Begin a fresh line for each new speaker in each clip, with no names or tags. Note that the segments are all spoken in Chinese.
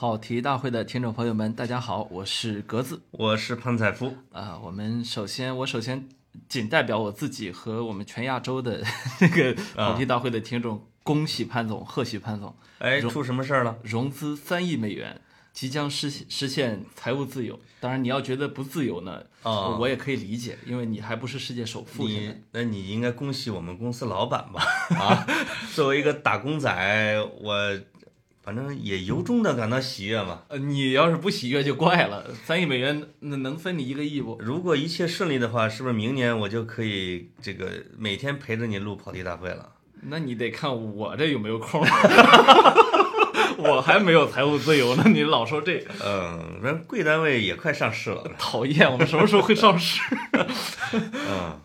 跑题大会的听众朋友们，大家好，我是格子，
我是潘采夫。
啊，我们首先，我首先仅代表我自己和我们全亚洲的 那个跑题大会的听众，恭喜潘总，贺喜潘总，
哎，出什么事儿了？
融资三亿美元，即将实实现财务自由。当然，你要觉得不自由呢，
哦
我也可以理解，因为你还不是世界首富。
你那你应该恭喜我们公司老板吧？啊，作为一个打工仔，我反正也由衷的感到喜悦嘛。
呃，你要是不喜悦就怪了，三亿美元那能分你一个亿不？
如果一切顺利的话，是不是明年我就可以这个每天陪着你录跑题大会了？
那你得看我这有没有空。我还没有财务自由呢，你老说这个
嗯，反正贵单位也快上市了。
讨厌。我们什么时候会上市？
嗯，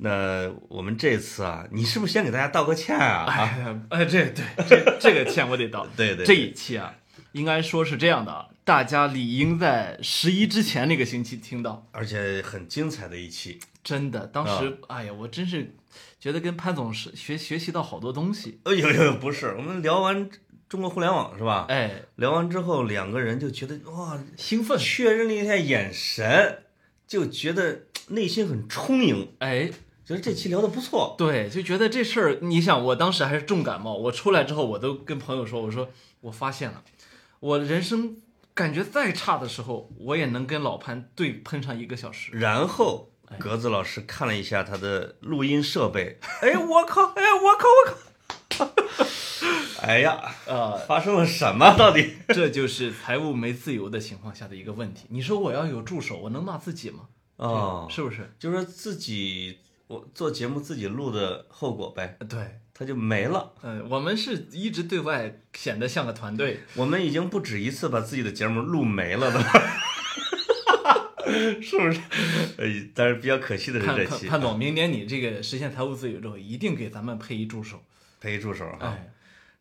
那我们这次啊，你是不是先给大家道个歉啊？啊，
哎呀，哎，这对这这个歉我得道。
对对，
这一期啊，应该说是这样的啊，大家理应在十一之前那个星期听到。
而且很精彩的一期。
真的，当时、
啊
哎呀，我真是觉得跟潘总是学学习到好多东西。
哎呦呦，不是，我们聊完中国互联网是吧？
哎，
聊完之后，两个人就觉得哇，
兴奋。
确认了一下眼神，就觉得内心很充盈，
哎，
觉得这期聊的不错。
对，就觉得这事儿，你想，我当时还是重感冒，我出来之后，我都跟朋友说，我说我发现了，我人生感觉再差的时候，我也能跟老潘对喷上一个小时。
然后格子老师看了一下他的录音设备，哎，我靠，哎，我靠，我靠，哎呀，
呃，
发生了什么？到底？
这就是财务没自由的情况下的一个问题。你说我要有助手，我能骂自己吗？
哦，
是不是？
就是自己我做节目自己录的后果呗，
对，
它就没了。
嗯、我们是一直对外显得像个团队。
我们已经不止一次把自己的节目录没了的，是不是？呃，但是比较可惜的是
潘
这期
潘潘总，明年你这个实现财务自由之后，一定给咱们配一助手。
配一助手哈，
哎，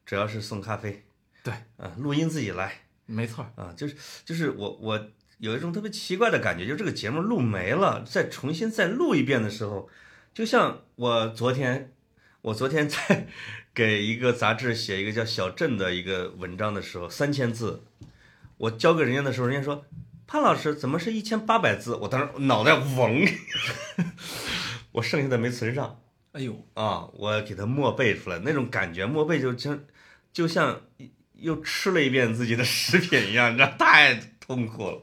主要是送咖啡，
对，
啊，录音自己来
没错儿。
啊，就是就是我我有一种特别奇怪的感觉，就是这个节目录没了，再重新再录一遍的时候，就像我昨天我昨天在 给一个杂志写一个叫小镇的一个文章的时候，三千字，我交给人家的时候，人家说潘老师怎么是一千八百字？我当时脑袋嗡，我剩下的没存上
哎呦，
啊，我给他默背出来，那种感觉默背就真就像又吃了一遍自己的食品一样，你知道太痛苦了。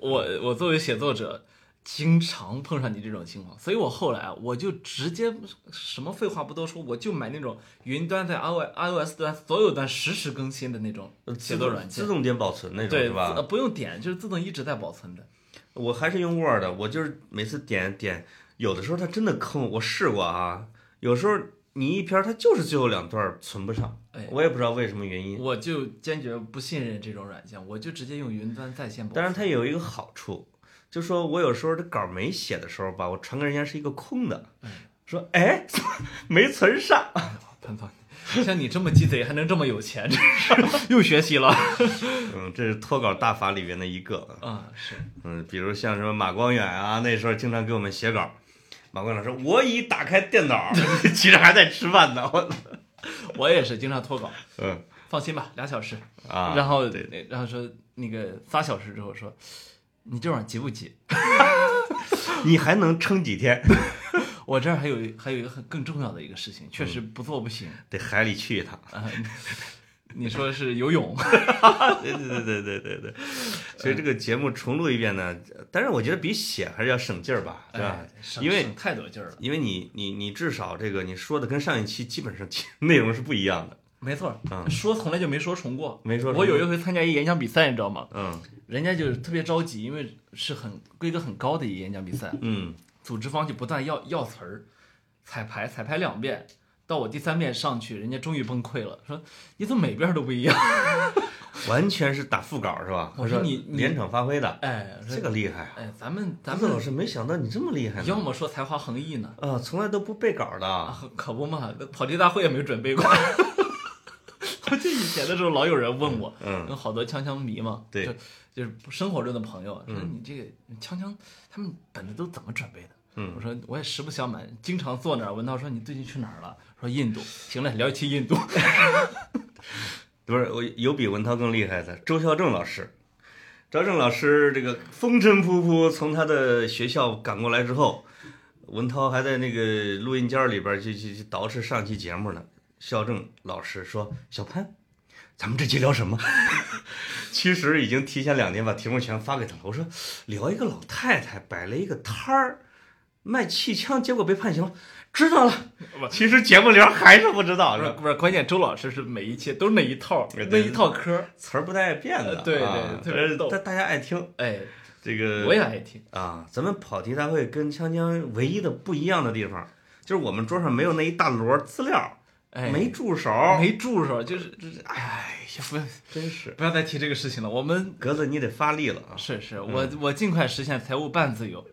我我作为写作者，经常碰上你这种情况，所以我后来啊，我就直接什么废话不多说，我就买那种云端在 iOS iOS 端所有端实时更新的那种写作软件
自，动点保存那种
对，
吧
呃？不用点，就是自动一直在保存着。
我还是用 Word，我就是每次点点，有的时候它真的坑我，试过啊，有时候你一篇它就是最后两段存不上，
哎
我也不知道为什么原因。
我就坚决不信任这种软件，我就直接用云端在线保存。
当然它有一个好处，就说我有时候这稿没写的时候吧，我传给人家是一个空的，说哎 没存上，
潘总，像你这么鸡贼，还能这么有钱，真是又学习了。
嗯，这是脱稿大法里边的一个，
啊，是
嗯，比如像什么马光远啊，那时候经常给我们写稿。马光远说：“我已打开电脑，其实还在吃饭呢。我”
我也是经常脱稿，
嗯
放心吧，俩小时。
啊，
然后
对，
那然后说那个仨小时之后说，你这玩意儿急不急？
你还能撑几天？
我这儿还有还有一个很更重要的一个事情，确实不做不行
得海里去一趟。
啊。你说是游泳？
对对对对对对对，所以这个节目重录一遍呢，但是我觉得比写还是要省劲儿吧，对吧？
哎
因为
省太多劲儿了。
因为你你你至少这个你说的跟上一期基本上内容是不一样的，
没错，
嗯
说从来就没说重过。
没说
我有一回参加一演讲比赛，你知道吗？
嗯
人家就是特别着急，因为是很规格很高的一个演讲比赛，
嗯
组织方就不断要要词儿，彩排彩排两遍，到我第三遍上去，人家终于崩溃了，说你怎么每遍都不一样？
完全是打副稿是吧？
我说你你
连场发挥的，
哎，
这个厉害啊！
哎，咱们咱
咱们老师没想到你这么厉害呢。
要么说才华横溢呢，
啊，从来都不背稿的。
啊，可不嘛，跑题大会也没准备过。我记得以前的时候，老有人问我，
嗯
有好多锵锵迷嘛，
对
就就是生活中的朋友说
嗯
你这个锵锵他们本子都怎么准备的？
嗯
我说我也实不相瞒，经常坐那儿。文涛说你最近去哪儿了？说印度。行了，聊一期印度。
不是，我有比文涛更厉害的，周孝正老师。周孝正老师这个风尘仆仆从他的学校赶过来之后，文涛还在那个录音间里边就就就捯饬上期节目呢。孝正老师说：“小潘，咱们这期聊什么？” 其实已经提前两天把题目全发给他了。我说聊一个老太太摆了一个摊儿卖气枪，结果被判刑了。知道了，其实节目里还是不知道，是
不是不是，关键周老师是每一期都是那一套那一套嗑。
词儿不带变的，
对对
啊
特别逗
但大家爱听
哎，
这个。
我也爱听。
啊，咱们跑题大会跟锵锵唯一的不一样的地方，就是我们桌上没有那一大摞资料，
哎，
没助手，
没助手，就是就是，哎呀，不
真是
不要再提这个事情了。我们
格子，你得发力了啊！
是是，
嗯
我我尽快实现财务半自由。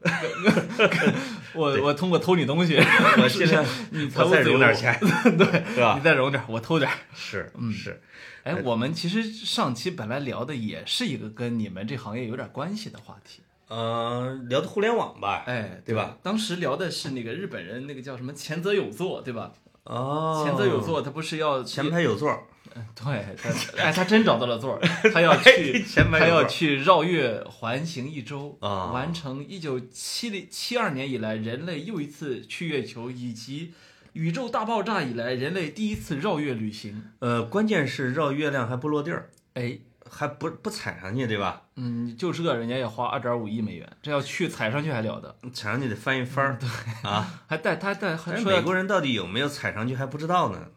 我我通过偷你东西，
我现在
你财务自由
融点钱，
对，
是吧
你？再融点，我偷点。
是
嗯
是，
哎，我们其实上期本来聊的也是一个跟你们这行业有点关系的话题。
呃，聊的互联网吧，
哎，
对吧？
当时聊的是那个日本人那个叫什么前泽有作，对吧？
哦，
前座有座，他不是要
前排有座儿，
对，他哎，他真找到了座儿，他要去，
前排
他要去绕月环行一周，
啊。
完成一九七零七二年以来人类又一次去月球，以及宇宙大爆炸以来人类第一次绕月旅行。
呃，关键是绕月亮还不落地儿，
哎，
还不不踩上去，对吧？
嗯，就这人家也花二点五亿美元，这要去踩上去还了得？
踩上去得翻一番儿啊！
还带他带还
但美国人到底有没有踩上去还不知道呢。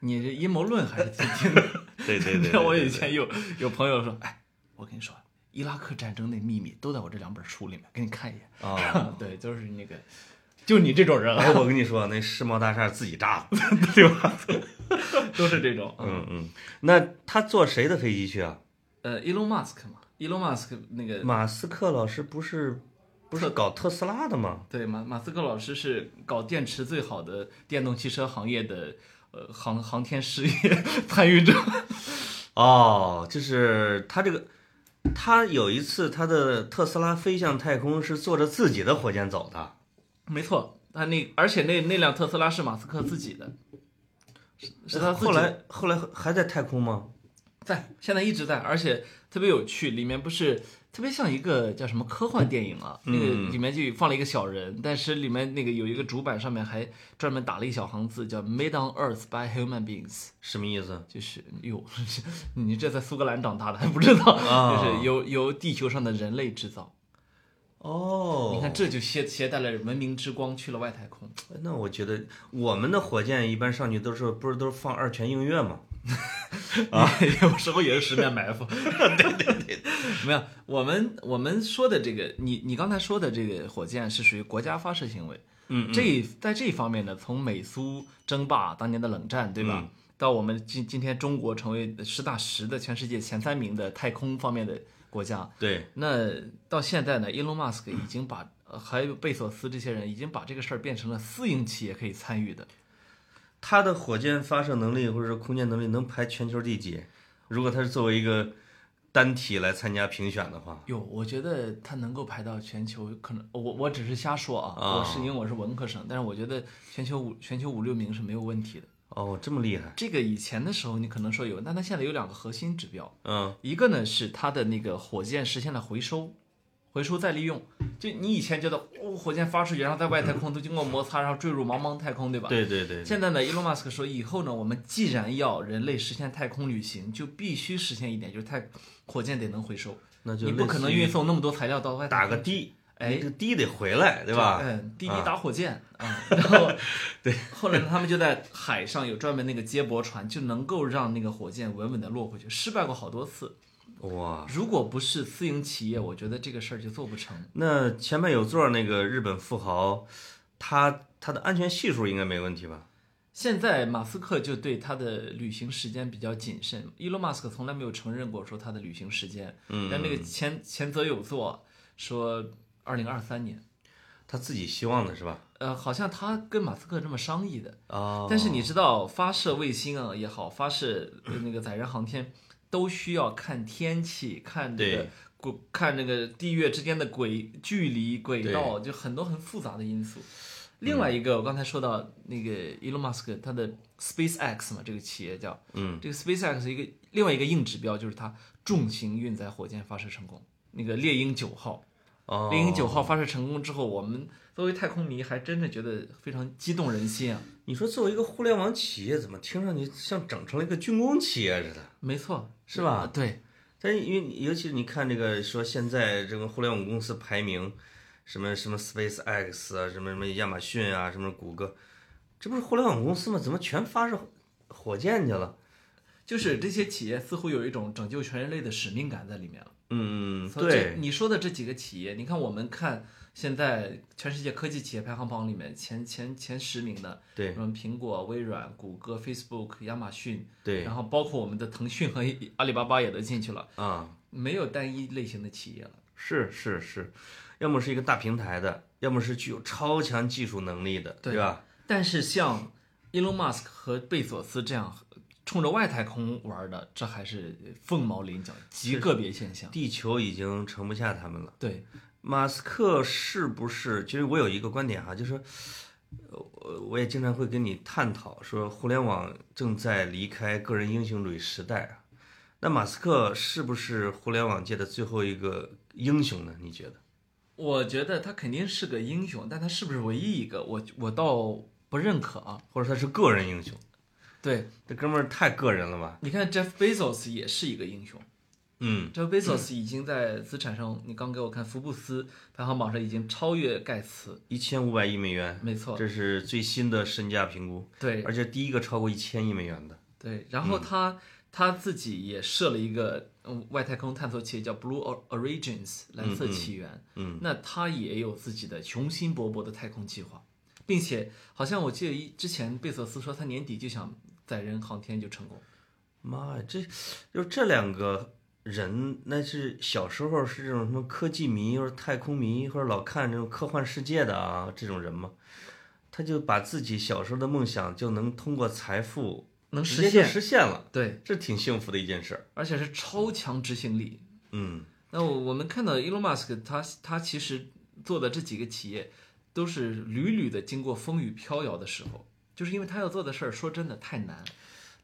你这阴谋论还是挺挺 的。
对对对，
像 我以前有有朋友说，哎，我跟你说，伊拉克战争的秘密都在我这两本书里面，给你看一眼。
啊。
对，就是那个，就你这种人
哎，
啊，
我跟你说，那世贸大厦自己炸的，对吧？
都是这种。嗯，
嗯嗯。那他坐谁的飞机去啊？
呃，Elon Musk 嘛，Elon Musk 那个
马斯克老师不是不是搞特斯拉的吗？
对马马斯克老师是搞电池最好的电动汽车行业的呃航航天事业 参与者。
哦，就是他这个，他有一次他的特斯拉飞向太空是坐着自己的火箭走的。
没错，他那而且那那辆特斯拉是马斯克自己的，是是他
后来后来还在太空吗？
在，现在一直在，而且特别有趣，里面不是特别像一个叫什么科幻电影啊，那个
嗯
里面就放了一个小人，但是里面那个有一个主板上面还专门打了一小行字，叫 “Made on Earth by Human Beings”，
什么意思？
就是哟，你这在苏格兰长大的还不知道，
啊
就是由由地球上的人类制造。
哦，
你看，这就携携带了文明之光去了外太空。
那我觉得我们的火箭一般上去都是不是都是放二泉映月吗？
啊，有时候也是十面埋伏。对对对，没有，我们我们说的这个，你你刚才说的这个火箭是属于国家发射行为。
嗯
这在这一方面呢，从美苏争霸当年的冷战，对吧？
嗯
到我们今今天中国成为实打实的全世界前三名的太空方面的国家，
对，
那到现在呢，伊隆马斯克已经把呃还有贝索斯这些人已经把这个事儿变成了私营企业可以参与的。
他的火箭发射能力或者说空间能力能排全球第几？如果他是作为一个单体来参加评选的话，
哟，我觉得他能够排到全球，可能我我只是瞎说啊，
啊
我是因为我是文科生，但是我觉得全球五全球五六名是没有问题的。
哦，这么厉害，
这个以前的时候你可能说有，但它现在有两个核心指标，
嗯。
一个呢是它的那个火箭实现了回收，回收再利用。就你以前觉得哦，火箭发出去，然后在外太空都经过摩擦，然后坠入茫茫太空，对吧？
对对对，
现在呢，伊隆马斯克说，以后呢，我们既然要人类实现太空旅行，就必须实现一点，就是太火箭得能回收，
那就。
你不可能运送那么多材料到外太空
打个的，
哎
这个滴得回来，对吧？
嗯，滴滴
啊
打火箭啊，然后 对，后来，他们就在海上有专门那个接驳船，就能够让那个火箭稳稳的落回去，失败过好多次。
哇，
如果不是私营企业，我觉得这个事儿就做不成。
那前面有座那个日本富豪，他他的安全系数应该没问题吧？
现在马斯克就对他的旅行时间比较谨慎，伊隆马斯克从来没有承认过说他的旅行时间，
嗯，
但那个前前泽有座说二零二三年，
他自己希望的是吧？
呃，好像他跟马斯克这么商议的。
哦，
但是你知道，发射卫星啊也好，发射呃那个载人航天，都需要看天气，看这个轨，看那个地月之间的轨距离、轨道，就很多很复杂的因素。另外一个，我刚才说到那个 Elon Musk，他的 SpaceX 嘛，这个企业叫，
嗯，
这个 SpaceX 一个另外一个硬指标就是它重型运载火箭发射成功。那个猎鹰九号，
哦，
猎鹰九号发射成功之后，我们作为太空迷还真的觉得非常激动人心啊。
你说作为一个互联网企业，怎么听上去像整成了一个军工企业似的？
没错，
是吧
呃对，
但是因为尤其是你看这个说现在这个互联网公司排名，什么什么 SpaceX 啊，什么什么亚马逊啊，什么谷歌，这不是互联网公司吗？怎么全发射火箭去了？
就是这些企业似乎有一种拯救全人类的使命感在里面了。
嗯，对，
你说的这几个企业，你看我们看现在全世界科技企业排行榜里面前前前十名的，
对
什么苹果、微软、谷歌、Facebook、亚马逊，
对
然后包括我们的腾讯和阿里巴巴也都进去了，
啊，
没有单一类型的企业了。
是是是，要么是一个大平台的，要么是具有超强技术能力的，
对
对吧？
但是像 Elon Musk 和贝索斯这样冲着外太空玩的，这还是凤毛麟角，极个别现象。
地球已经盛不下他们了。
对，
马斯克是不是？其实我有一个观点哈，就是，呃我我也经常会跟你探讨说，互联网正在离开个人英雄主义时代啊。那马斯克是不是互联网界的最后一个英雄呢？你觉得？
我觉得他肯定是个英雄，但他是不是唯一一个，我我倒不认可啊。
或者他是个人英雄？
对，
这哥们儿太个人了吧？
你看 Jeff Bezos 也是一个英雄。
嗯
，，Jeff Bezos 已经在资产上，你刚给我看福布斯排行榜上已经超越盖茨，
一千五百亿美元，
没错，
这是最新的身价评估，
对。
而且第一个超过一千亿美元的。
对，然后他、他自己也设了一个嗯外太空探索企业叫 Blue Origins 蓝色起源，
嗯，
那他也有自己的雄心勃勃的太空计划，并且好像我记得一之前贝索斯说他年底就想载人航天就成功。
妈呀，这就这两个人，那是小时候是这种什么科技迷，或者太空迷，或者老看这种科幻世界的啊，这种人吗？他就把自己小时候的梦想就能通过财富
能实现，
实现了，
对，
这挺幸福的一件事儿。
而且是超强执行力。
嗯，
那我我们看到 Elon Musk 他他其实做的这几个企业，都是屡屡的经过风雨飘摇的时候，就是因为他要做的事儿，说真的太难。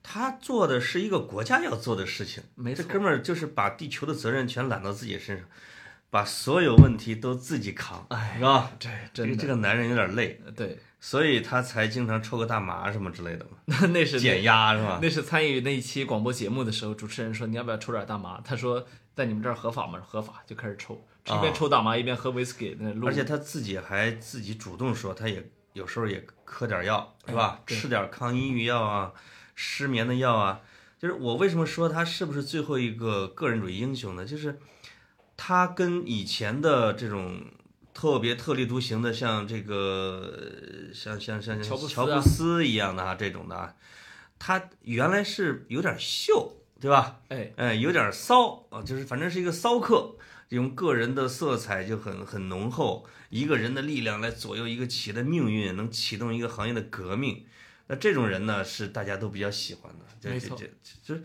他做的是一个国家要做的事情，
没错
这哥们儿就是把地球的责任全揽到自己身上，把所有问题都自己扛，
哎
是吧？
这
这个
真的
这个男人有点累，
对，
所以他才经常抽个大麻什么之类的嘛，
那那是
减压是吧？
那是参与那一期广播节目的时候，主持人说你要不要抽点大麻？他说在你们这儿合法吗？合法，就开始抽，一边抽大麻一边喝威士忌，那。
而且他自己还自己主动说，他也有时候也嗑点药，是吧？吃点抗抑郁药啊，失眠的药啊。就是我为什么说他是不是最后一个个人主义英雄呢？就是他跟以前的这种特别特立独行的，像这个呃像像像
乔布斯啊
乔布斯一样的啊，这种的啊，他原来是有点秀，对吧？
哎，
哎，有点骚啊，就是反正是一个骚客，用个人的色彩就很很浓厚，一个人的力量来左右一个企业的命运，能启动一个行业的革命。那这种人呢，是大家都比较喜欢的。这
没错
这这就是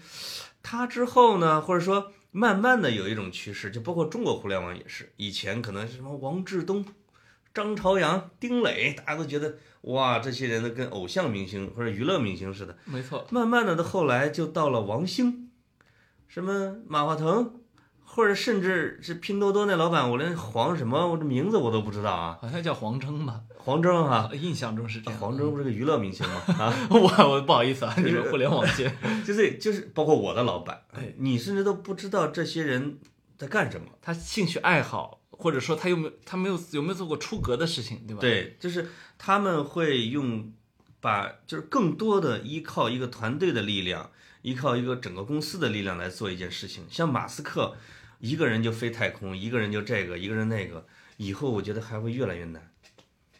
他之后呢，或者说慢慢的有一种趋势，就包括中国互联网也是，以前可能是什么王志东、张朝阳、丁磊，大家都觉得哇，这些人都跟偶像明星或者娱乐明星似的。
没错，
慢慢的，到后来就到了王兴，什么马化腾，或者甚至是拼多多那老板，我连黄什么我这名字我都不知道啊，
好像叫黄峥吧，
黄峥哈、
印象中是这样。
黄峥不是个娱乐明星吗？啊，
我我不好意思啊，你们互联网界，
就是就是包括我的老板
哎，
你甚至都不知道这些人在干什么。
他兴趣爱好，或者说他有没有他没有有没有做过出格的事情，对吧？，
对，就是他们会用把就是更多的依靠一个团队的力量，依靠一个整个公司的力量来做一件事情。像马斯克，一个人就飞太空，一个人就这个，一个人那个，以后我觉得还会越来越难。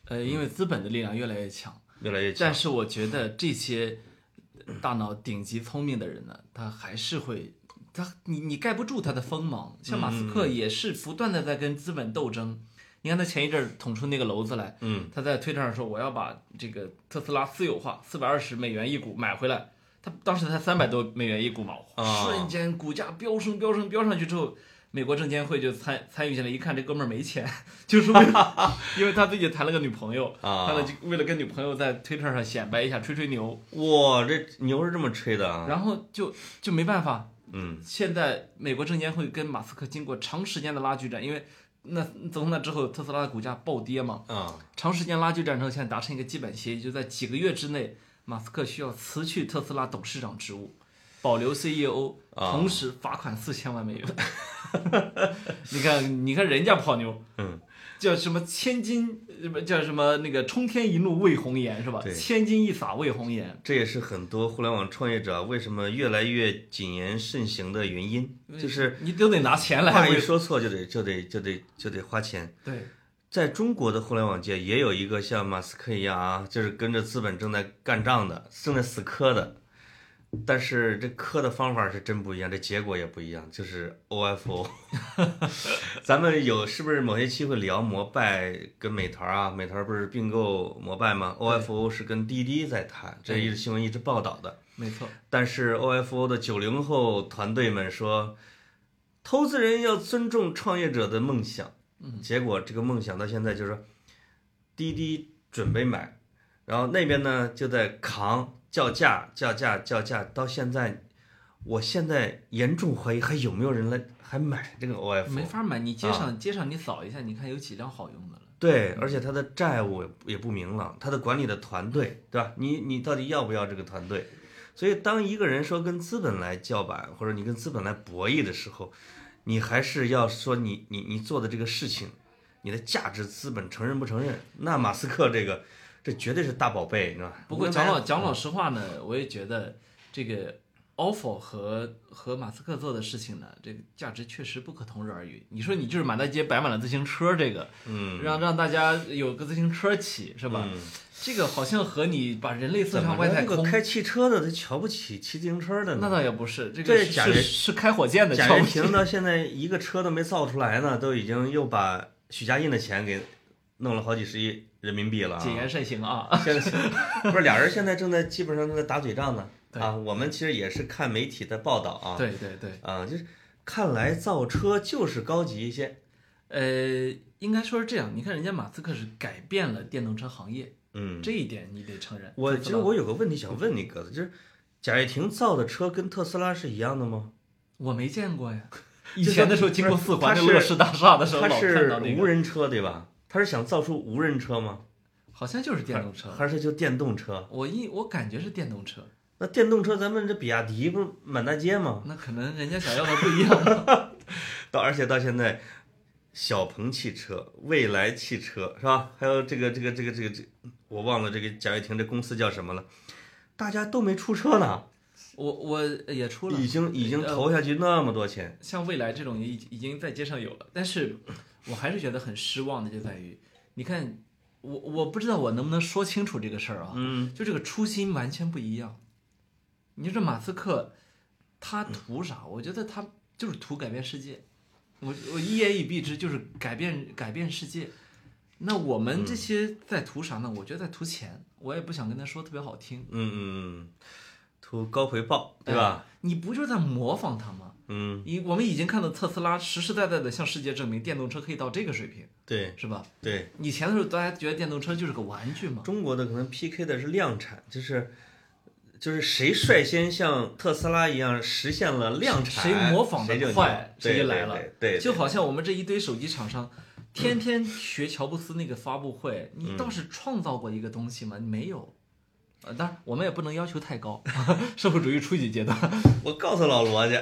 呃，因为资本的力量越来越强。
越来越强。
但是我觉得这些大脑顶级聪明的人呢，他还是会，他你你盖不住他的锋芒。像马斯克也是不断的在跟资本斗争。你看他前一阵儿捅出那个篓子来，
嗯，
他在推特上说我要把这个特斯拉私有化，四百二十美元一股买回来。他当时才三百多美元一股嘛，
啊
瞬间股价飙升飙升飙上去之后。美国证监会就参参与进来，一看这哥们儿没钱，就是为了，因为他最近谈了个女朋友，
啊
他了就为了跟女朋友在推特上显摆一下，吹吹牛，
哇，这牛是这么吹的啊！
然后就就没办法。
嗯
现在美国证监会跟马斯克经过长时间的拉锯战，因为那从那之后特斯拉的股价暴跌嘛，
啊，
长时间拉锯战之后，现在达成一个基本协议，就在几个月之内，马斯克需要辞去特斯拉董事长职务，保留 CEO，
啊
同时罚款四千万美元。你看，你看人家泡妞，
嗯，
叫什么千金，什么叫什么那个冲天一怒为红颜是吧？千金一洒为红颜。
这也是很多互联网创业者为什么越来越谨言慎行的原因，就是
你都得拿钱来
话一说错就得就得就得就得花钱。
对，
在中国的互联网界也有一个像马斯克一样啊，就是跟着资本正在干仗的，正在死磕的。但是这磕的方法是真不一样，这结果也不一样，就是 OFO。咱们有是不是某些期会聊摩拜跟美团啊？美团不是并购摩拜吗？OFO 是跟滴滴在谈，这一直新闻一直报道的。
没错，
但是 OFO 的九零后团队们说，投资人要尊重创业者的梦想。
嗯
结果这个梦想到现在就是说，滴滴准备买，然后那边呢就在扛叫价、叫价、叫价，到现在，我现在严重怀疑还有没有人来还买这个 OFO。
没法买。你街
啊
上、街上你扫一下，你看有几辆好用的了。
对，而且他的债务也不也不明朗，他的管理的团队，对吧？你你到底要不要这个团队？所以，当一个人说跟资本来叫板，或者你跟资本来博弈的时候，你还是要说你你你做的这个事情，你的价值资本承认不承认？那马斯克这个，这绝对是大宝贝，你知道吧？
不过讲老讲老实话呢，我也觉得这个 ofo 和和马斯克做的事情呢，这个价值确实不可同日而语。你说你就是满大街摆满了自行车，这个
嗯，
让让大家有个自行车骑，是吧？
嗯
这个好像和你把人类送
怎么
上外太空，
着这个开汽车的他瞧不起骑自行车的呢？
那倒也不是，这
这
个是是是开火箭的，
贾。跃亭到现在一个车都没造出来呢，都已经又把许家印的钱给弄了好几十亿人民币了、啊。
谨言慎行啊！
现在 不是俩人现在正在基本上正在打嘴仗呢啊！我们其实也是看媒体的报道啊，
对对对，
啊，就是看来造车就是高级一些，
呃，应该说是这样。你看人家马斯克是改变了电动车行业，
嗯，
这一点你得承认。
我其实我有个问题想问你鸽子，就是贾跃亭造的车跟特斯拉是一样的吗？
我没见过呀。以前的时候经过四环乐视大厦的时候，老看
它是
到那个，
无人车对吧？他是想造出无人车吗？
好像就是电动车。
还是就电动车？
我一我感觉是电动车，
那电动车咱们这比亚迪不是满大街吗？
那可能人家想要的不一样。
到而且到现在，小鹏汽车、蔚来汽车是吧？还有这个这个这个这个这，我忘了这个贾跃亭这公司叫什么了，大家都没出车呢，
我我也出了，
已经已经
呃
投下去那么多钱，
像蔚来这种已已经在街上有了，但是我还是觉得很失望的，就在于，你看，我我不知道我能不能说清楚这个事儿啊，
嗯，
就这个初心完全不一样。你说这马斯克，他图啥？我觉得他就是图改变世界，我我一言以蔽之就是改变改变世界。那我们这些在图啥呢？我觉得在图钱，我也不想跟他说特别好听，
嗯嗯嗯，图高回报对吧？
哎？你不就是在模仿他吗？
嗯，
你我们已经看到特斯拉实实在在的向世界证明电动车可以到这个水平，
对
是吧？
对，
以前的时候大家觉得电动车就是个玩具嘛，
中国的可能 PK 的是量产，就是。就是谁率先像特斯拉一样实现了量产，
谁模仿
的就
快
牛
谁就来了
对
就好像我们这一堆手机厂商，天天学乔布斯那个发布会，
嗯
你倒是创造过一个东西吗？没有。呃，当然我们也不能要求太高，社会主义初级阶段。
我告诉老罗去。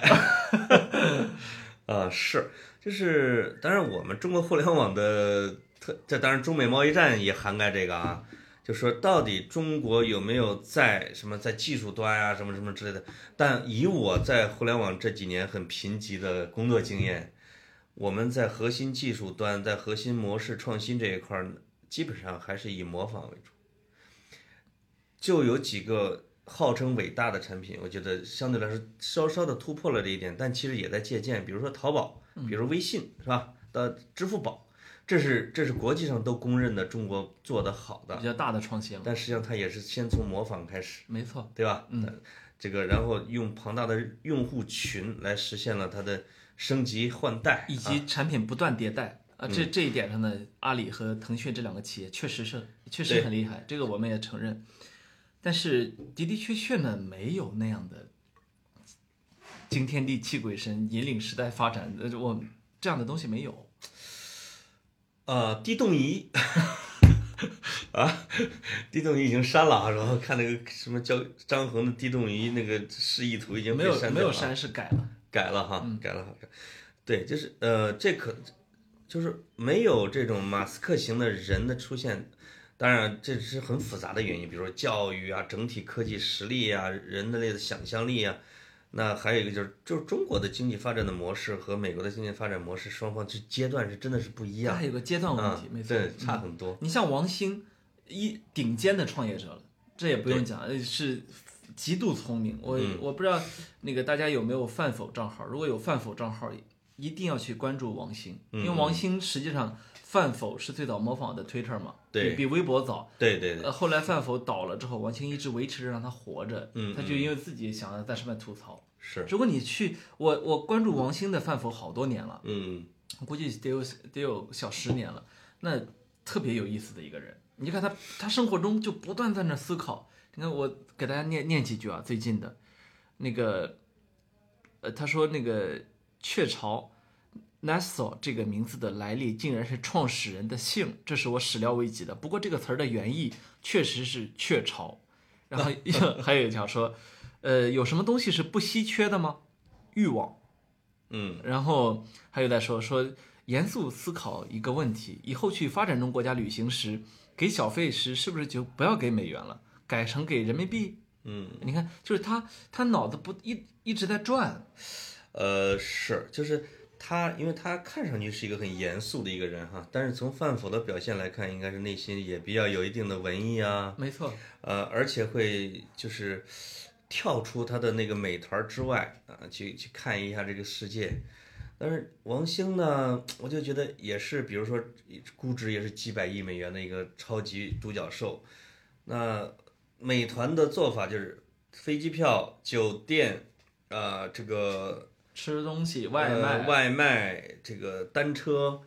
啊，是，就是，当然我们中国互联网的特，这当然中美贸易战也涵盖这个啊，就说到底中国有没有在什么在技术端啊什么什么之类的，但以我在互联网这几年很贫瘠的工作经验，我们在核心技术端，在核心模式创新这一块儿，基本上还是以模仿为主。就有几个号称伟大的产品，我觉得相对来说稍稍的突破了这一点，但其实也在借鉴，比如说淘宝，比如微信，是吧？的支付宝，这是这是国际上都公认的中国做得好的
比，较大的创新了，
但实际上它也是先从模仿开始，
没错，
对吧？嗯，这个然后用庞大的用户群来实现了它的升级换代，
以
啊
及产品不断迭代啊，这这一点上呢，阿里和腾讯这两个企业确实是确实很厉害，这个我们也承认。但是的的确确呢，没有那样的惊天地泣鬼神、引领时代发展，呃，我这样的东西没有。
呃，地动仪啊，地动仪已经删了啊，然后看那个什么叫张衡的地动仪那个示意图已经
没有没有删是改了，
改了哈，
嗯
改了哈。对，就是呃，这可就是没有这种马斯克型的人的出现。当然，这是很复杂的原因，比如说教育啊、整体科技实力啊、人的类的想象力啊。那还有一个就是，就是中国的经济发展的模式和美国的经济发展模式，双方这阶段是真的是不一样
它还。有个阶段问题，
嗯
没错，
对，差很多。
你像王兴，一顶尖的创业者了，这也不用讲，呃是极度聪明。我、
嗯
我不知道那个大家有没有饭否账号，如果有饭否账号，一定要去关注王兴，因为
嗯
王兴实际上饭否是最早模仿的 Twitter 嘛，
对
比比微博早。
对对对，
呃，后来范否倒了之后，王兴一直维持着让他活着，
嗯
他就因为自己想要在上面吐槽。
是，
如果你去，我我关注王兴的范否好多年了。
嗯
我估计得有得有小十年了。那特别有意思的一个人，你看他，他生活中就不断在那思考。你看我给大家念念几句啊，最近的，那个，呃，他说那个雀巢 Nestle 这个名字的来历竟然是创始人的姓，这是我始料未及的。不过这个词儿的原意确实是雀巢。然后 还有一条说，呃，有什么东西是不稀缺的吗？欲望。
嗯
然后还有在说说严肃思考一个问题：以后去发展中国家旅行时，给小费时是不是就不要给美元了，改成给人民币？
嗯，
你看，就是他他脑子不一一直在转，
呃，是，就是他，因为他看上去是一个很严肃的一个人哈，但是从范否的表现来看，应该是内心也比较有一定的文艺啊，
没错，
呃，而且会就是跳出他的那个美团儿之外啊，去去看一下这个世界。但是王兴呢，我就觉得也是，比如说估值也是几百亿美元的一个超级独角兽。那美团的做法就是飞机票、酒店，啊、这个
吃东西外卖，
呃、外卖这个单车，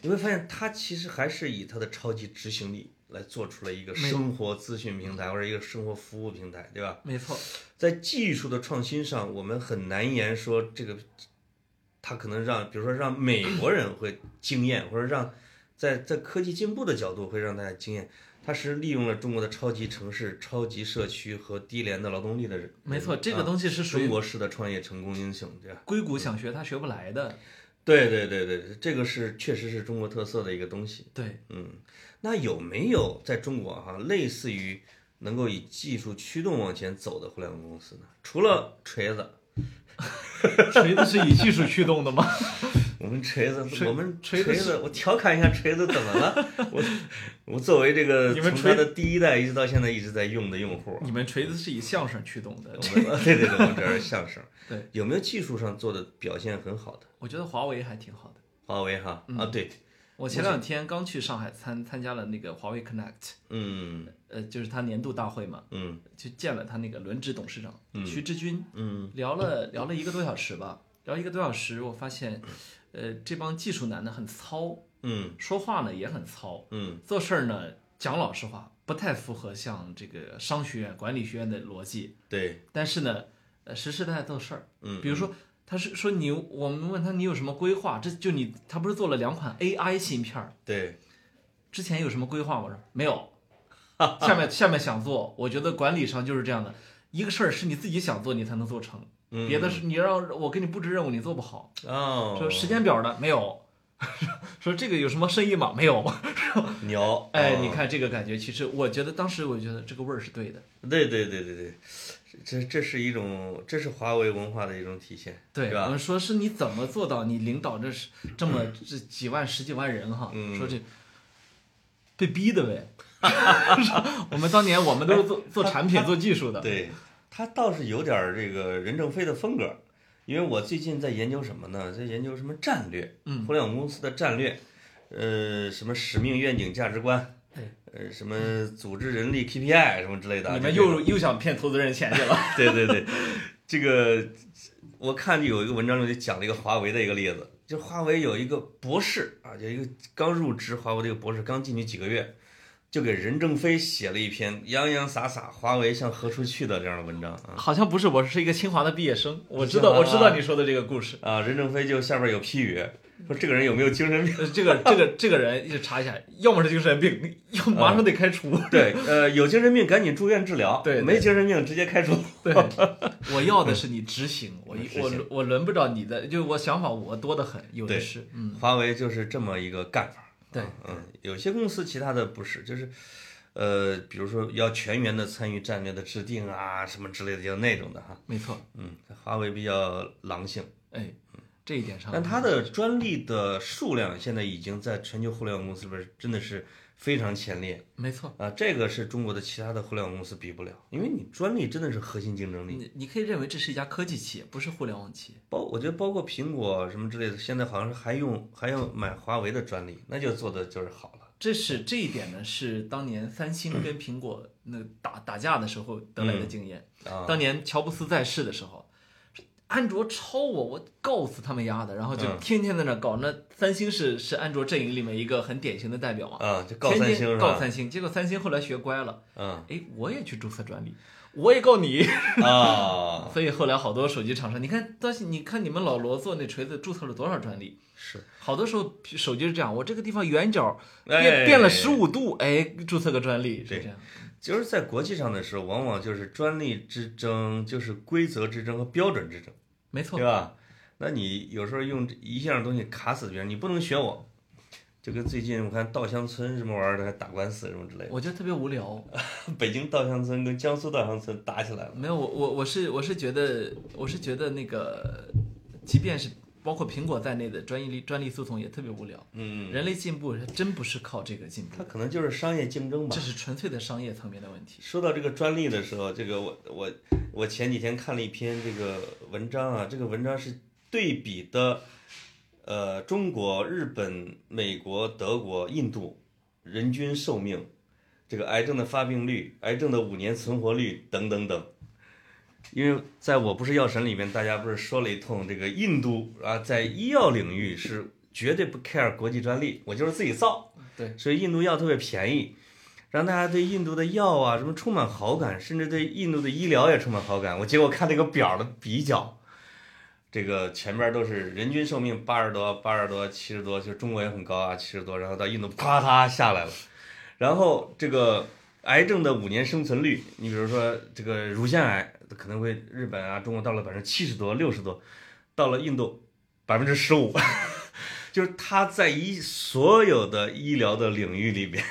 你会发现它其实还是以它的超级执行力来做出了一个生活资讯平台或者一个生活服务平台，对吧？
没错，
在技术的创新上，我们很难言说这个，它可能让，比如说让美国人会惊艳，或者让在在科技进步的角度会让大家惊艳。它是利用了中国的超级城市、超级社区和低廉的劳动力的人。
没错，这个
啊
东西是属于
中国式的创业成功英雄，对吧？
硅谷想学他学不来的，
对对对对，这个是确实是中国特色的一个东西。
对，
嗯，那有没有在中国哈、类似于能够以技术驱动往前走的互联网公司呢？除了锤子，
锤子是以技术驱动的吗？
我们锤子，
锤
我们
锤子
子，我调侃一下锤子怎么了？我我作为这个
你们锤
从它的第一代一直到现在一直在用的用户，
你们锤子是以相声驱动的，
对对对，我们这是相声。
对，
有没有技术上做的表现很好的？
我觉得华为还挺好的。
华为哈
嗯
啊，对，
我前两天刚去上海参参加了那个华为 Connect，
嗯
呃，就是他年度大会嘛，
嗯
去见了他那个轮值董事长徐志军，
嗯
聊了聊了一个多小时吧，聊一个多小时，我发现，呃，这帮技术男呢很糙，
嗯。
说话呢也很糙，
嗯。
做事儿呢讲老实话不太符合像这个商学院、管理学院的逻辑，
对，
但是呢，呃，实实在在做事儿，
嗯，
比如说。他是说你，我们问他你有什么规划？这就你，他不是做了两款 AI 芯片儿，
对，
之前有什么规划？我说没有，下面下面想做，我觉得管理上就是这样的，一个事儿是你自己想做，你才能做成，
嗯
别的是你让我给你布置任务，你做不好。
哦，
说时间表的没有，说这个有什么深意吗？没有。
牛，
哎，
哦
你看这个感觉，其实我觉得当时我觉得这个味儿是对的。
对对对对对，这这是一种，这是华为文化的一种体现，
对，
吧
我们说是你怎么做到你领导这是这么这几万十几万人哈，
嗯
说这被逼的呗，我们当年我们都是做做产品、做技术的。
对他倒是有点儿这个任正非的风格，因为我最近在研究什么呢？在研究什么战略，
嗯
互联网公司的战略，呃，什么使命、愿景、价值观，
对，
呃，什么组织、人力、KPI 什么之类的啊。
你们又又想骗投资人钱去了？
对对对，这个我看有一个文章中就讲了一个华为的一个例子，就华为有一个博士啊，有一个刚入职华为的一个博士，刚进去几个月，就给任正非写了一篇洋洋洒洒华为向何处去的这样的文章啊。
好像不是，我是一个清华的毕业生，我知道，我知道你说的这个故事。
啊，任正非就下边有批语，说这个人有没有精神病？
呃这个这个这个人一查一下，要么是精神病，要么马上得开除。
对，呃，有精神病赶紧住院治疗，
对对
没精神病直接开除。
对，我要的是你执行，我我我轮不着你的，就我想法我多得很，有的是。嗯，
华为就是这么一个干法。
对，
嗯，有些公司其他的不是，就是，呃，比如说要全员的参与战略的制定啊，什么之类的，就那种的哈。
没错。
嗯，华为比较狼性，
哎，这一点上，
但它的专利的数量现在已经在全球互联网公司里边真的是非常前列
没错。
啊，这个是中国的其他的互联网公司比不了，因为你专利真的是核心竞争力。
你你可以认为这是一家科技企业，不是互联网企业。
包我觉得包括苹果什么之类的，现在好像是还用还要买华为的专利，那就做的就是好了。
这是这一点呢，是当年三星跟苹果那打打架的时候得来的经验。
啊，
当年乔布斯在世的时候，安卓抄我，我告死他们丫的，然后就
嗯
天天在那搞。那三星是是安卓阵营里面一个很典型的代表嘛，
啊，就告三星？
告三星，结果三星后来学乖了，
嗯
哎，我也去注册专利，我也告你。
啊，
所以后来好多手机厂商，你看当时你看你们老罗做那锤子注册了多少专利？
是，
好多时候手机是这样，我这个地方圆角
哎
变变了十五度，哎，注册个专利是
对
这样。
就是在国际上的时候，往往就是专利之争，就是规则之争和标准之争，
没错
对，吧？那你有时候用一样东西卡死别人，你不能学我，就跟最近我看稻香村什么玩意儿的还打官司什么之类的，
我觉得特别无聊。
北京稻香村跟江苏稻香村打起来了。
没有，我我我是我是觉得我是觉得那个，即便是包括苹果在内的专利专利诉讼也特别无聊。
嗯，
人类进步真不是靠这个进步
它，可能就是商业竞争吧
这。是纯粹的商业层面的问题。
说到这个专利的时候，这个我我我前几天看了一篇这个文章啊，这个文章是对比的，呃，中国、日本、美国、德国、印度人均寿命，这个癌症的发病率、癌症的五年存活率等等等。因为在我不是药神里面，大家不是说了一通这个印度啊，在医药领域是绝对不 care 国际专利，我就是自己造。
对，
所以印度药特别便宜，让大家对印度的药啊什么充满好感，甚至对印度的医疗也充满好感。我结果看那个表的比较，这个前面都是人均寿命八十多、八十多、七十多，就中国也很高啊，七十多，然后到印度啪嗒下来了，然后这个癌症的五年生存率，你比如说这个乳腺癌可能会日本啊、中国到了百分之七十多、六十多，到了印度百分之十五。就是他在一所有的医疗的领域里边，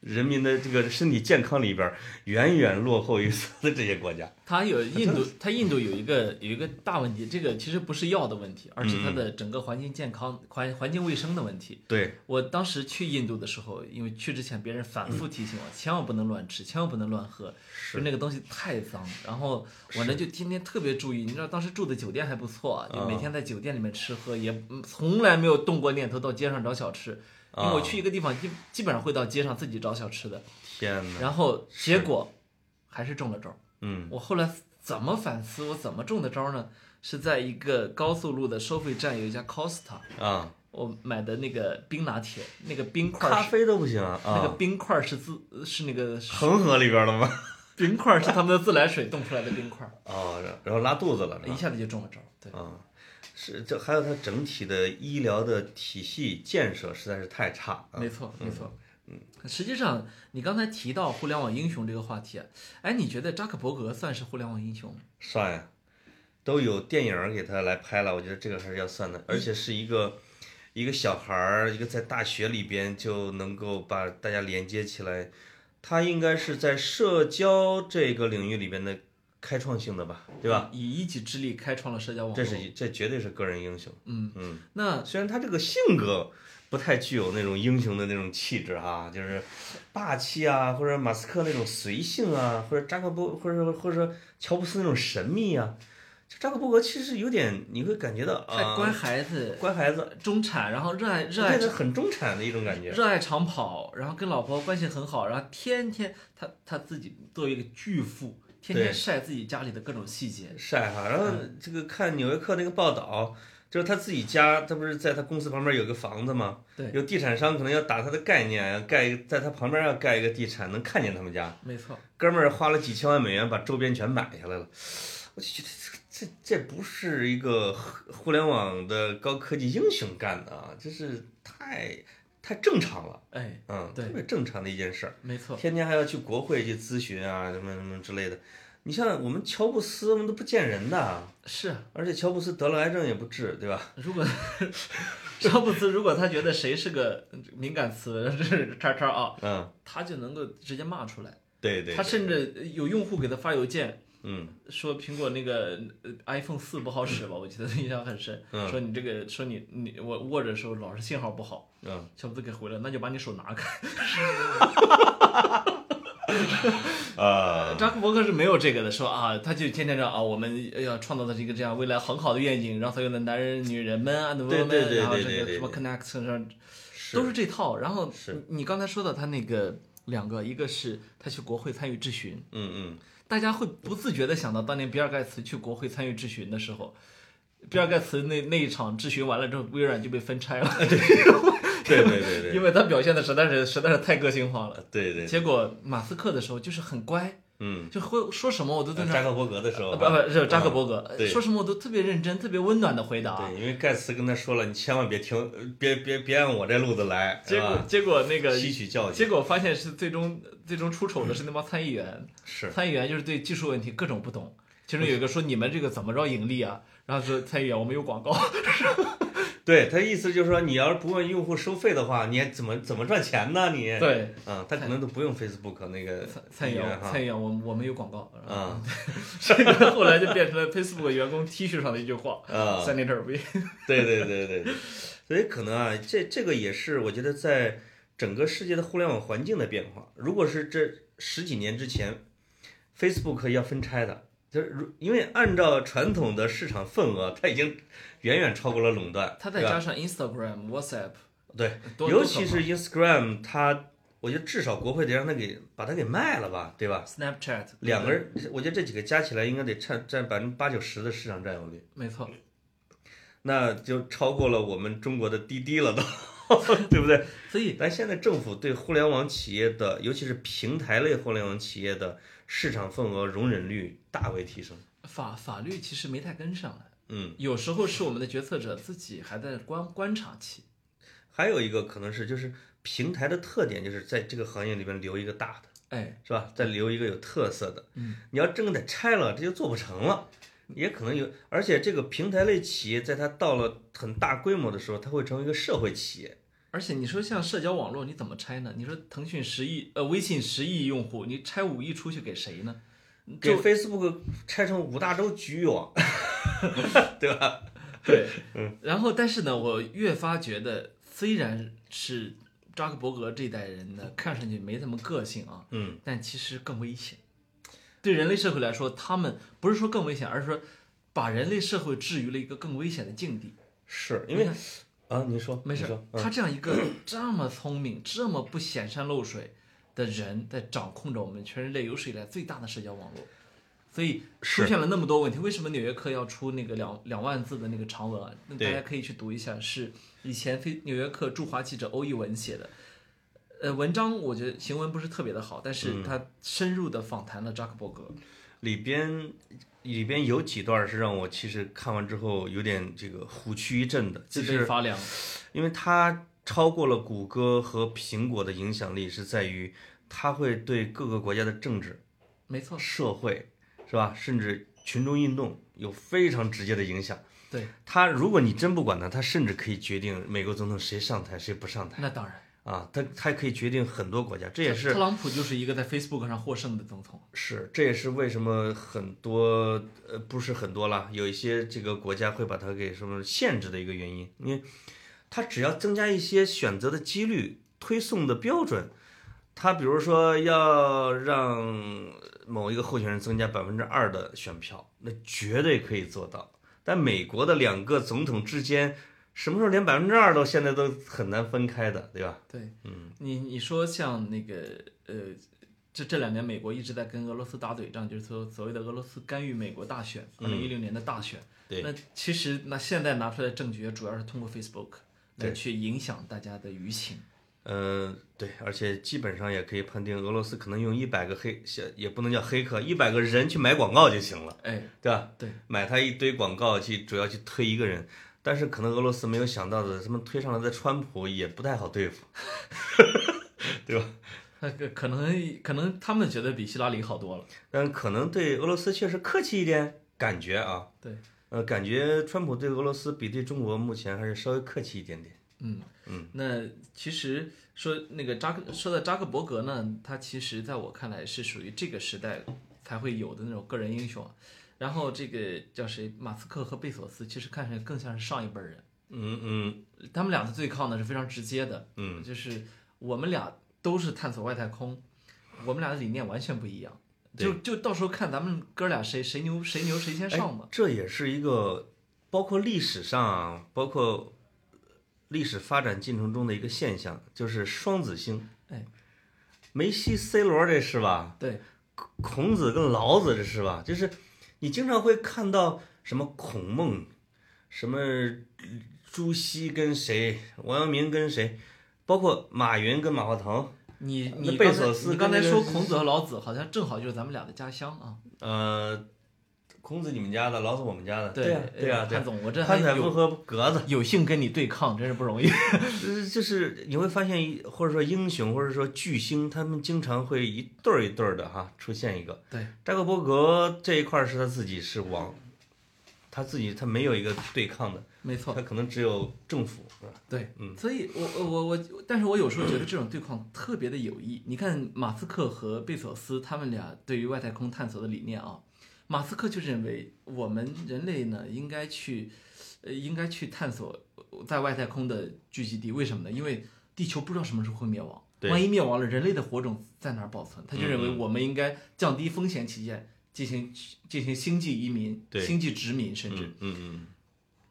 人民的这个身体健康里边，远远落后于所有的这些国家。
它有印度，它印度有一个有一个大问题，这个其实不是药的问题，而是它的整个环境健康、环环境卫生的问题。
对，
我当时去印度的时候，因为去之前别人反复提醒我，千万不能乱吃，千万不能乱喝，就那个东西太脏。然后我呢就天天特别注意，你知道当时住的酒店还不错，就每天在酒店里面吃喝，也嗯从来没有动过念头到街上找小吃。因为我去一个地方，基基本上会到街上自己找小吃的。
天哪，
然后结果还是中了招儿。
嗯
我后来怎么反思，我怎么中的招儿呢？是在一个高速路的收费站有一家 Costa，
啊，
我买的那个冰拿铁，那个冰块
咖啡都不行啊，
那个冰块是自是那个
恒河里边的吗？
冰块是他们的自来水冻出来的冰块，
哦，然然后拉肚子了，
一下子就中了招儿。对，
啊，是这还有它整体的医疗的体系建设实在是太差啊。
没错没错。嗯，实际上你刚才提到互联网英雄这个话题啊，哎，你觉得扎克伯格算是互联网英雄吗？
算呀，都有电影儿给他来拍了，我觉得这个还是要算的，而且是一个一个小孩儿，一个在大学里边就能够把大家连接起来，他应该是在社交这个领域里边的开创性的吧，对吧？
以一己之力开创了社交网络。
这是这绝对是个人英雄。
嗯
嗯，
那
虽然他这个性格不太具有那种英雄的那种气质哈，就是霸气啊，或者马斯克那种随性啊，或者扎克伯，或者或者说乔布斯那种神秘啊。扎克伯格其实有点，你会感觉到啊，
太乖孩子，
乖孩子，
中产，然后热爱热爱
对很中产的一种感觉。
热爱长跑，然后跟老婆关系很好，然后天天他他自己作为一个巨富，天天晒自己家里的各种细节。
晒哈，然后这个看《纽约客》那个报道，就是他自己家，他不是在他公司旁边有个房子吗？
对
有地产商可能要打他的概念，盖一，在他旁边要盖一个地产，能看见他们家。
没错，
哥们儿花了几千万美元把周边全买下来了，我就觉得这这这不是一个互互联网的高科技英雄干的啊，这是太太正常了，
哎，
嗯，
对
特别正常的一件事儿。
没错，
天天还要去国会去咨询啊，什么什么之类的。你像我们乔布斯，我们都不见人的，
是啊。
而且乔布斯得了癌症也不治，对吧？
如果乔布斯如果他觉得谁是个敏感词，这是叉叉啊，
嗯，
他就能够直接骂出来。
对对，
他甚至有用户给他发邮件
嗯
说苹果那个呃 iPhone 四不好使吧，我记得印象很深。
嗯
说你这个说你你我握着的时候老是信号不好，
嗯，
小布斯给回了，那就把你手拿开。
啊，
扎克伯格是没有这个的，说啊，他就天天说啊，我们要创造的是一个这样未来很好的愿景，让所有的男人、女人们啊，
对对对
然后
对对对
这个什么 connect 上
是。
都是这套。然后你你刚才说到他那个两个，一个是他去国会参与质询，
嗯嗯，
大家会不自觉的想到当年比尔盖茨去国会参与质询的时候，比尔盖茨那那一场质询完了之后，微软就被分拆了，
对对对对
因为他表现的实在是实在是太个性化了。
对对，
结果马斯克的时候就是很乖，
嗯，
就会说什么我都在那。
扎克伯格的时候
不不是扎克伯格，
对。
说什么我都特别认真、特别温暖的回答。
对，因为盖茨跟他说了，你千万别听，呃别别别按我这路子来，
结果结果那个
吸取教训。
结，果发现是最终最终出丑的是那帮参议员，
是。
参议员就是对技术问题各种不懂，其中有一个说你们这个怎么着盈利啊？然后说参议员我们有广告，
对他意思就是说，你要是不问用户收费的话，你还怎么怎么赚钱呢？你，
对，
嗯，他可能都不用 Facebook 那个
参参议
员哈
参议，员我我们有广告，
啊
这个后来就变成了 Facebook 员工 T 恤上的一句话
啊
，，Senator we，
对对对对对，所以可能啊，这这个也是我觉得在整个世界的互联网环境的变化。如果是这十几年之前，Facebook 要分拆的，就是如因为按照传统的市场份额，它已经远远超过了垄断，
它再加上 Instagram、WhatsApp，
对，尤其是 Instagram，它我觉得至少国会得让它给把它给卖了吧，对吧
？Snapchat
两个人，我觉得这几个加起来应该得占占百分之八九十的市场占有率。
没错，
那就超过了我们中国的滴滴了都，对不对？
所以
咱现在政府对互联网企业的，尤其是平台类互联网企业的市场份额容忍率大为提升。
法法律其实没太跟上来，
嗯，
有时候是我们的决策者自己还在观观察期。
还有一个可能是就是平台的特点，就是在这个行业里面留一个大的，
哎，
是吧？再留一个有特色的。
嗯，
你要真给它拆了，这就做不成了。也可能有，而且这个平台类企业在它到了很大规模的时候，它会成为一个社会企业。
而且你说像社交网络，你怎么拆呢？你说腾讯十亿，呃，微信十亿用户，你拆五亿出去给谁呢？
给
就
Facebook 拆成五大洲局域网，对吧？
对，嗯。然后，但是呢，我越发觉得，虽然是扎克伯格这一代人呢，看上去没什么个性啊，
嗯，
但其实更危险。对人类社会来说，他们不是说更危险，而是说把人类社会置于了一个更危险的境地。
是因为啊，你说
没事他这样一个 这么聪明、这么不显山露水的人，在掌控着我们全人类有史以来最大的社交网络，所以出现了那么多问题。为什么《纽约客》要出那个两两万字的那个长文啊？那大家可以去读一下，是以前非《纽约客》驻华记者欧一文写的。呃，文章我觉得行文不是特别的好，但
嗯
是他深入的访谈了扎克伯格。
里边里边有几段是让我其实看完之后有点这个虎躯一震的，
自
就是
发凉，
因为它超过了谷歌和苹果的影响力，是在于它会对各个国家的政治、
没错，
社会，是吧？甚至群众运动有非常直接的影响。
对，
它如果你真不管它，它甚至可以决定美国总统谁上台谁不上台。
那当然，
啊，它它可以决定很多国家，这也是
特朗普就是一个在 Facebook 上获胜的总统。
是，这也是为什么很多呃不是很多啦，有一些这个国家会把它给什么限制的一个原因，因为他只要增加一些选择的几率、推送的标准，他比如说要让某一个候选人增加百分之二的选票，那绝对可以做到。但美国的两个总统之间，什么时候连百分之二都现在都很难分开的，对吧？
对，
嗯，
你你说像那个呃，这这两年美国一直在跟俄罗斯打嘴仗，就是说所谓的俄罗斯干预美国大选，二零一六年的大选。
对
那其实那现在拿出来的证据主要是通过 Facebook 来去影响大家的舆情。
嗯，对，而且基本上也可以判定，俄罗斯可能用一百个黑，也不能叫黑客，一百个人去买广告就行了，
哎，
对吧？
对，
买他一堆广告去，主要去推一个人。但是可能俄罗斯没有想到的，他们推上来的川普也不太好对付，对吧？
那个可能可能他们觉得比希拉里好多了。
但可能对俄罗斯确实客气一点，感觉啊，
对，
呃，感觉川普对俄罗斯比对中国目前还是稍微客气一点点。
嗯
嗯，
那其实说那个扎克说到扎克伯格呢，他其实在我看来是属于这个时代才会有的那种个人英雄啊。然后这个叫谁，马斯克和贝索斯，其实看起来更像是上一辈人。
嗯嗯
他们俩的对抗呢是非常直接的，
嗯，
就是我们俩都是探索外太空，我们俩的理念完全不一样。就就到时候看咱们哥俩谁谁牛谁牛谁先上吧。
这也是一个包括历史上啊，包括历史发展进程中的一个现象，就是双子星。
哎，
梅西、C 罗这是吧？
对，
孔子跟老子这是吧？就是你经常会看到什么孔孟，什么朱熹跟谁，王阳明跟谁，包括马云跟马化腾。
你你贝
索斯
你刚才说孔子和老子，好像正好就是咱们俩的家乡啊。
呃，孔子你们家的，老子我们家的。
对
呀，对啊，对。
潘总，我这
潘采夫
有
和格子。
有幸跟你对抗，真是不容易。
呃，就是你会发现一，或者说英雄，或者说巨星，他们经常会一对儿一对儿的哈出现一个。
对，
扎克伯格这一块儿是他自己是王，他自己他没有一个对抗的，
没错，
他可能只有政府，是吧？
对，
嗯
所以我我我我，但是我有时候觉得这种对抗特别的有益。你看马斯克和贝索斯他们俩对于外太空探索的理念啊，马斯克就认为我们人类呢应该去，呃，应该去探索在外太空的聚集地。为什么呢？因为地球不知道什么时候会灭亡，万一灭亡了，人类的火种在哪儿保存？他就认为我们应该降低风险起见，进行进行星际移民、星际殖民，甚至。
嗯嗯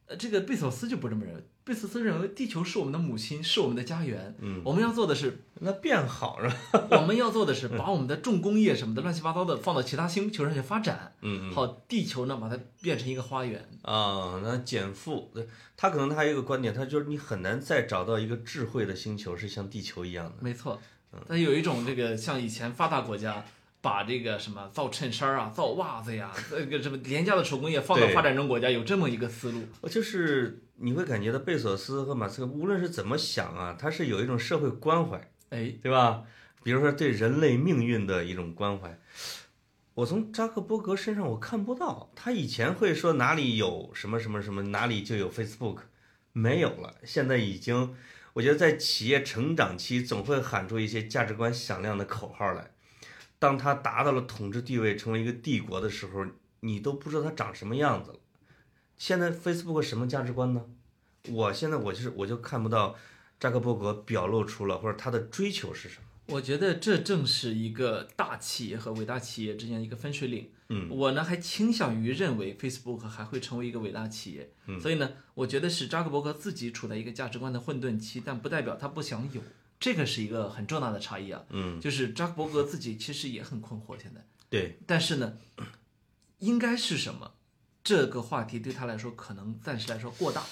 呃，这个贝索斯就不这么认为。贝索斯认为地球是我们的母亲，是我们的家园。
嗯
我们要做的是，
嗯，那变好是吧？
我们要做的是把我们的重工业什么的乱七八糟的放到其他星球上去发展。
嗯嗯。
好，地球呢，把它变成一个花园。
啊，那减负，对他可能他还有一个观点，他就是你很难再找到一个智慧的星球是像地球一样的。
没错，它有一种这个像以前发达国家。把这个什么造衬衫啊、造袜子呀，这个什么廉价的手工业放到发展中国家，有这么一个思路。
就是你会感觉到贝索斯和马斯克无论是怎么想啊，他是有一种社会关怀，
哎，
对吧？比如说对人类命运的一种关怀。我从扎克伯格身上我看不到，他以前会说哪里有什么什么什么，哪里就有 Facebook，没有了。现在已经，我觉得在企业成长期总会喊出一些价值观响亮的口号来。当他达到了统治地位，成为一个帝国的时候，你都不知道他长什么样子了。现在 Facebook 什么价值观呢？我现在我就是我就看不到扎克伯格表露出了或者他的追求是什么。
我觉得这正是一个大企业和伟大企业之间的一个分水岭。
嗯，
我呢还倾向于认为 Facebook 还会成为一个伟大企业。
嗯
所以呢，我觉得是扎克伯格自己处在一个价值观的混沌期，但不代表他不想有，这个是一个很重大的差异啊。
嗯，
就是扎克伯格自己其实也很困惑现在，
对，
但是呢，应该是什么？这个话题对他来说可能暂时来说过大。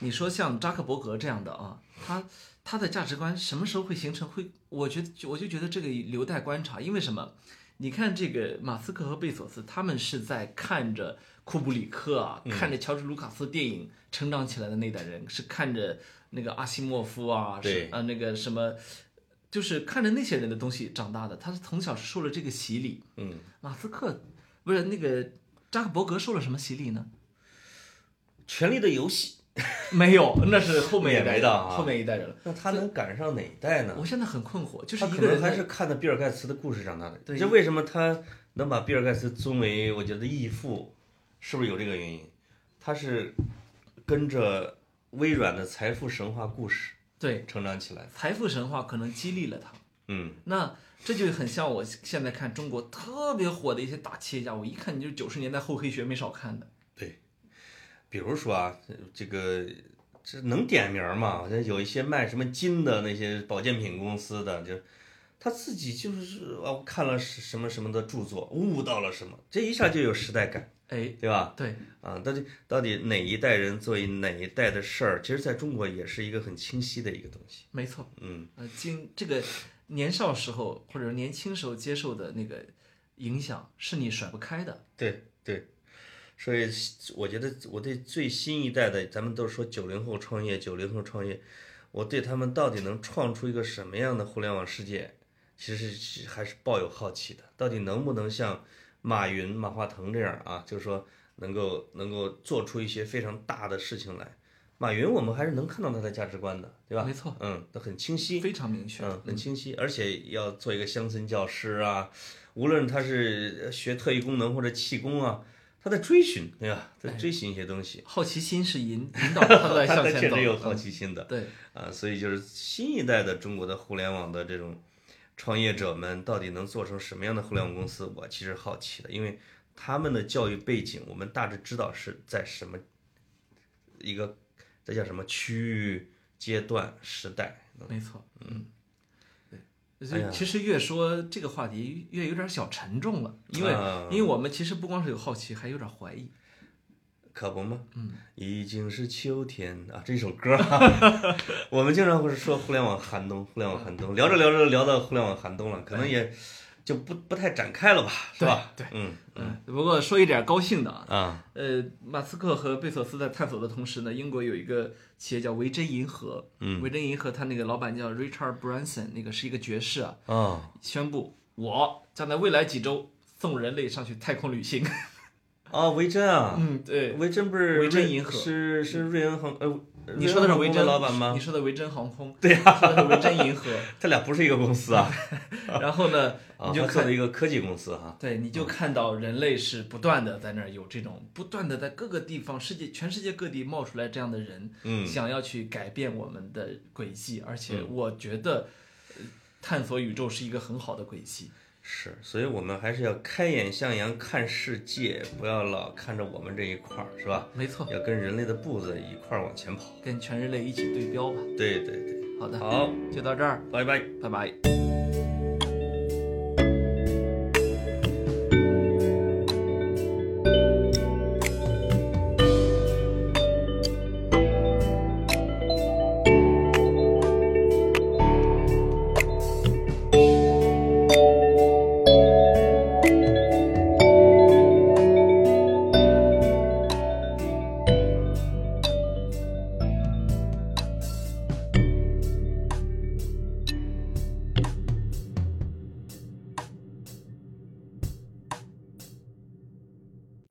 你说像扎克伯格这样的啊，他他的价值观什么时候会形成？会，我觉得我就觉得这个留待观察。因为什么？你看这个马斯克和贝索斯，他们是在看着库布里克啊，看着乔治卢卡斯电影成长起来的那代人，是看着那个阿西莫夫啊，是
对
啊那个什么，就是看着那些人的东西长大的。他是从小是受了这个洗礼。
嗯，
马斯克不是那个扎克伯格受了什么洗礼呢？
《权力的游戏》，
没有，那是后面一代人，
也没到啊
后面一代人了。
那他能赶上哪一代呢？
我现在很困惑，就是
他可
一个人的
能还是看的比尔盖茨的故事长大的。
对
这为什么他能把比尔盖茨尊为我觉得义父，是不是有这个原因？他是跟着微软的财富神话故事
对，
成长起来。
财富神话可能激励了他。
嗯，
那这就很像我现在看中国特别火的一些大企业家，我一看你就是九十年代厚黑学没少看的。
对比如说啊，这个这能点名吗？好像有一些卖什么金的那些保健品公司的，就他自己就是啊，我看了什么什么的著作，悟到了什么，这一下就有时代感，
哎，
对吧？
对，
啊，到底到底哪一代人做哪一代的事儿，其实在中国也是一个很清晰的一个东西。
没错。
嗯，
呃，经这个年少时候或者年轻时候接受的那个影响，是你甩不开的。
对对，所以我觉得我对最新一代的，咱们都说九零后创业，九零后创业，我对他们到底能创出一个什么样的互联网世界，其实还是抱有好奇的。到底能不能像马云、马化腾这样啊，就是说能够能够做出一些非常大的事情来。马云，我们还是能看到他的价值观的，对吧？
没错，
嗯，他很清晰，
非常明确。
嗯，很清晰，而且要做一个乡村教师啊，无论他是学特异功能或者气功啊，他在追寻，对吧？在追寻一些东西，
好奇心是引引导他在
他
向前走。
他确实有好
嗯
奇心的
对，
啊，所以就是新一代的中国的互联网的这种创业者们，到底能做成什么样的互联网公司？我其实好奇的，因为他们的教育背景，我们大致知道是在什么一个这叫什么区域、阶段、时代。
没错。嗯，对。其实越说这个话题越有点小沉重了，因为、
啊
因为我们其实不光是有好奇，还有点怀疑。
可不吗？
嗯，
已经是秋天啊，这首歌啊，我们经常会说互联网寒冬，互联网寒冬，聊着聊着聊到互联网寒冬了，可能也就不不太展开了吧，是吧？
对，
嗯
嗯，不过说一点高兴的啊，
啊，
呃，马斯克和贝索斯在探索的同时呢，英国有一个企业叫维珍银河，
嗯。
维珍银河它那个老板叫 Richard Branson，那个是一个爵士啊，
啊，
宣布我将在未来几周送人类上去太空旅行。
哦，维珍啊，
嗯，对，
维珍不是
维珍银河。
是是瑞恩航呃，
你说的是维珍
老板吗？
你？说的维珍航空，对呀、说的是维珍银河。
他俩不是一个公司啊，
然后呢，
啊，
你就
做的一个科技公司哈，
对，你就看到人类是不断的在那儿有这种不断的在各个地方，世界全世界各地冒出来这样的人，
嗯。
想要去改变我们的轨迹，而且我觉得，呃探索宇宙是一个很好的轨迹。
是，所以我们还是要开眼向阳看世界，不要老看着我们这一块儿，是吧？
没错，
要跟人类的步子一块儿往前跑。
跟全人类一起对标吧。
对对对，
好的，
好，
就到这儿，
拜拜。
拜拜。